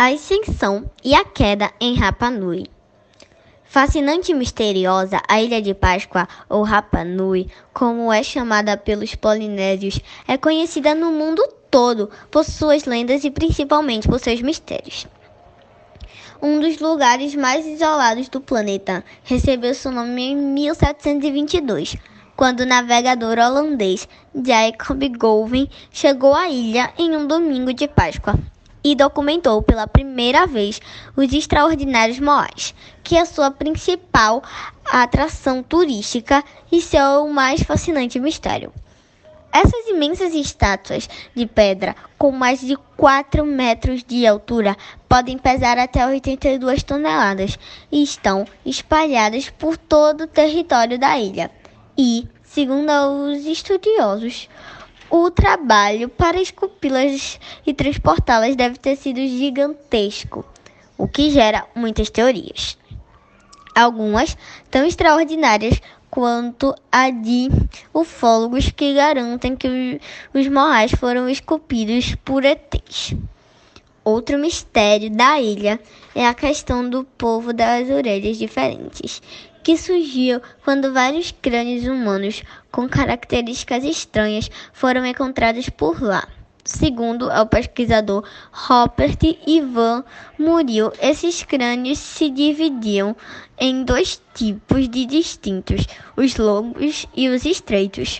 A ascensão e a queda em Rapa Nui. Fascinante e misteriosa, a Ilha de Páscoa, ou Rapa Nui, como é chamada pelos polinésios, é conhecida no mundo todo por suas lendas e principalmente por seus mistérios. Um dos lugares mais isolados do planeta recebeu seu nome em 1722, quando o navegador holandês Jacob Goulven chegou à ilha em um domingo de Páscoa e documentou pela primeira vez os extraordinários moais, que é sua principal atração turística e seu mais fascinante mistério. Essas imensas estátuas de pedra, com mais de 4 metros de altura, podem pesar até 82 toneladas e estão espalhadas por todo o território da ilha. E, segundo os estudiosos, o trabalho para esculpi-las e transportá-las deve ter sido gigantesco, o que gera muitas teorias. Algumas tão extraordinárias quanto a de ufólogos que garantem que os moais foram esculpidos por ETs. Outro mistério da ilha é a questão do povo das orelhas diferentes, que surgiu quando vários crânios humanos com características estranhas foram encontrados por lá. Segundo o pesquisador Robert Ivan Muriel, esses crânios se dividiam em dois tipos de distintos, os longos e os estreitos.